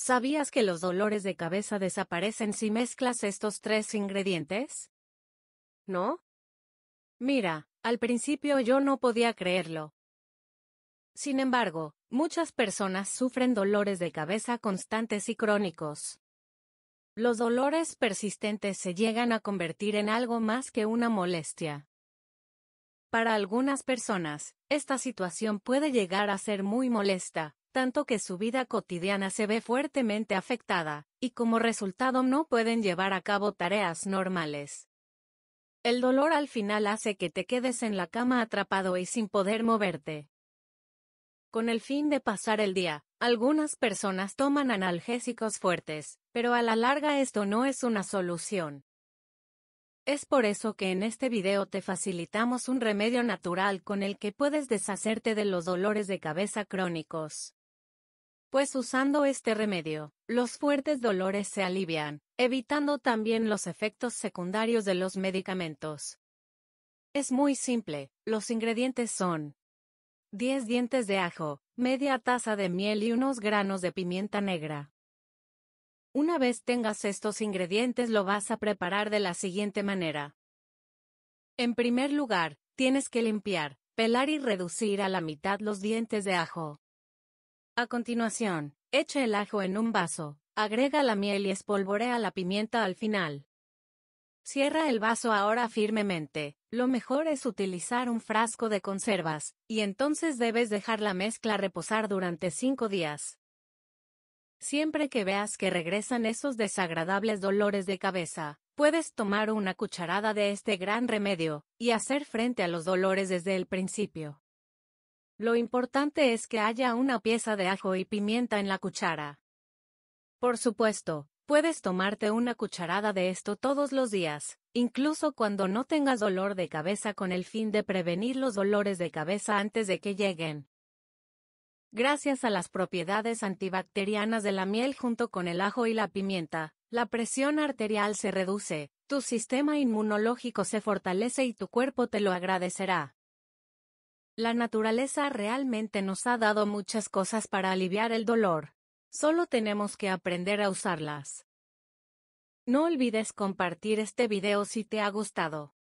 ¿Sabías que los dolores de cabeza desaparecen si mezclas estos tres ingredientes? ¿No? Mira, al principio yo no podía creerlo. Sin embargo, muchas personas sufren dolores de cabeza constantes y crónicos. Los dolores persistentes se llegan a convertir en algo más que una molestia. Para algunas personas, esta situación puede llegar a ser muy molesta, tanto que su vida cotidiana se ve fuertemente afectada, y como resultado no pueden llevar a cabo tareas normales. El dolor al final hace que te quedes en la cama atrapado y sin poder moverte. Con el fin de pasar el día, algunas personas toman analgésicos fuertes, pero a la larga esto no es una solución. Es por eso que en este video te facilitamos un remedio natural con el que puedes deshacerte de los dolores de cabeza crónicos. Pues usando este remedio, los fuertes dolores se alivian, evitando también los efectos secundarios de los medicamentos. Es muy simple, los ingredientes son 10 dientes de ajo, media taza de miel y unos granos de pimienta negra. Una vez tengas estos ingredientes lo vas a preparar de la siguiente manera. En primer lugar, tienes que limpiar, pelar y reducir a la mitad los dientes de ajo. A continuación, echa el ajo en un vaso, agrega la miel y espolvorea la pimienta al final. Cierra el vaso ahora firmemente, lo mejor es utilizar un frasco de conservas, y entonces debes dejar la mezcla reposar durante 5 días. Siempre que veas que regresan esos desagradables dolores de cabeza, puedes tomar una cucharada de este gran remedio, y hacer frente a los dolores desde el principio. Lo importante es que haya una pieza de ajo y pimienta en la cuchara. Por supuesto, puedes tomarte una cucharada de esto todos los días, incluso cuando no tengas dolor de cabeza con el fin de prevenir los dolores de cabeza antes de que lleguen. Gracias a las propiedades antibacterianas de la miel junto con el ajo y la pimienta, la presión arterial se reduce, tu sistema inmunológico se fortalece y tu cuerpo te lo agradecerá. La naturaleza realmente nos ha dado muchas cosas para aliviar el dolor. Solo tenemos que aprender a usarlas. No olvides compartir este video si te ha gustado.